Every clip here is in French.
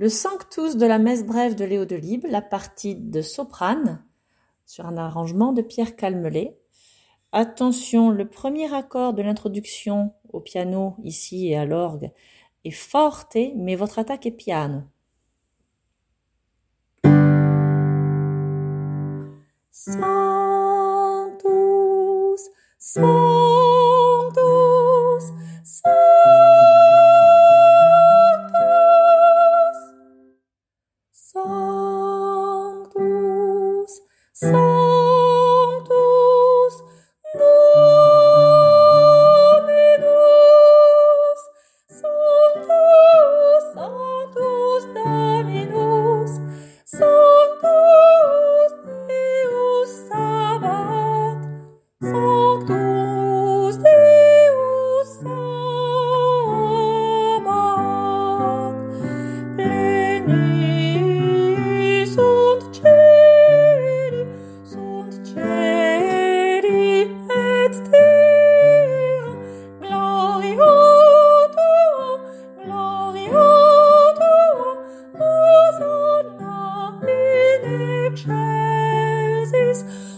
Le Sanctus de la messe brève de Léo Delibes, la partie de soprane, sur un arrangement de Pierre Calmelet. Attention, le premier accord de l'introduction au piano, ici et à l'orgue, est forte, mais votre attaque est piano. Sanctus, Sanctus Dominus Sanctus Sanctus Dominus Sanctus Deus Sabat Deus Sabat Plenis ut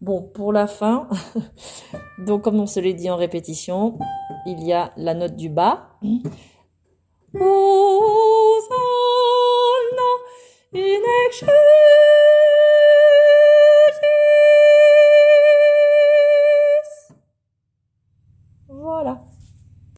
Bon, pour la fin, donc comme on se l'est dit en répétition, il y a la note du bas. Hosanna